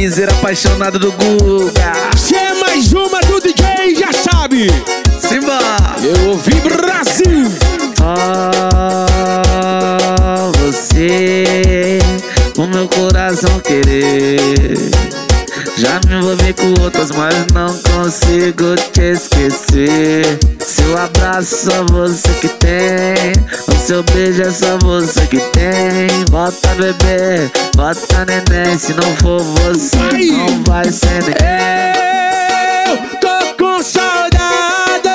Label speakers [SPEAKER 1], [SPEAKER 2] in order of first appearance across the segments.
[SPEAKER 1] piseira apaixonado do Guga.
[SPEAKER 2] Se é mais uma do DJ, já sabe.
[SPEAKER 1] Simba!
[SPEAKER 2] Eu ouvi Brasil.
[SPEAKER 1] Só você, o meu coração querer. Já me envolvi com outras, mas não consigo te esquecer. Seu abraço só você que tem. O seu beijo é só você que tem. Bota bebê, bota neném. Se não for você, não vai ser ninguém.
[SPEAKER 2] Eu tô com saudade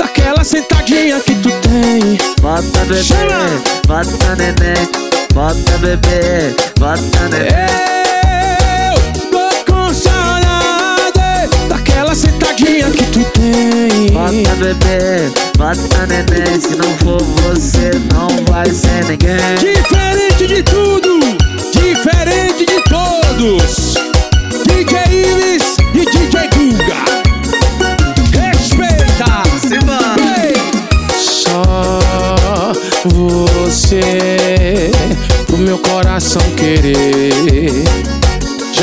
[SPEAKER 2] daquela sentadinha que tu tem.
[SPEAKER 1] Bota bebê,
[SPEAKER 2] Chama.
[SPEAKER 1] bota neném. Bota bebê, bota neném.
[SPEAKER 2] Eu
[SPEAKER 1] bebê, bota neném. Se não for você, não vai ser ninguém.
[SPEAKER 2] Diferente de tudo, diferente de todos. DJ Ives e DJ Guga. Respeita!
[SPEAKER 1] Simba!
[SPEAKER 2] Só você pro meu coração querer.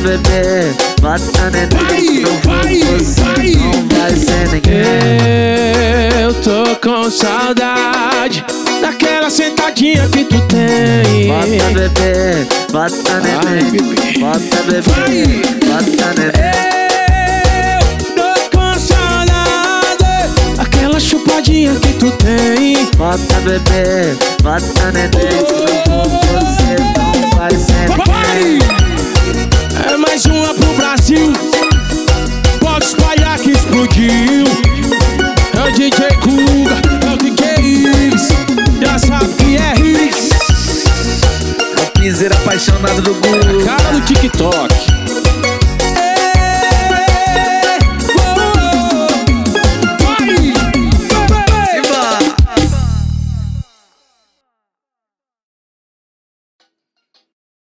[SPEAKER 1] Bebê, bota neném. Não
[SPEAKER 2] Vai, vai,
[SPEAKER 1] não vai ser ninguém.
[SPEAKER 2] Eu tô com saudade daquela sentadinha que tu tem.
[SPEAKER 1] Bota bebê, bota neném. Bota bebê, bota neném.
[SPEAKER 2] Eu tô com saudade daquela chupadinha que tu tem.
[SPEAKER 1] Bota bebê, bota neném. explodiu. É o DJ Kuga, é o
[SPEAKER 2] DJ
[SPEAKER 1] Iris, já sabe que
[SPEAKER 2] é Riz. O piseiro apaixonado do Google. Cara do TikTok.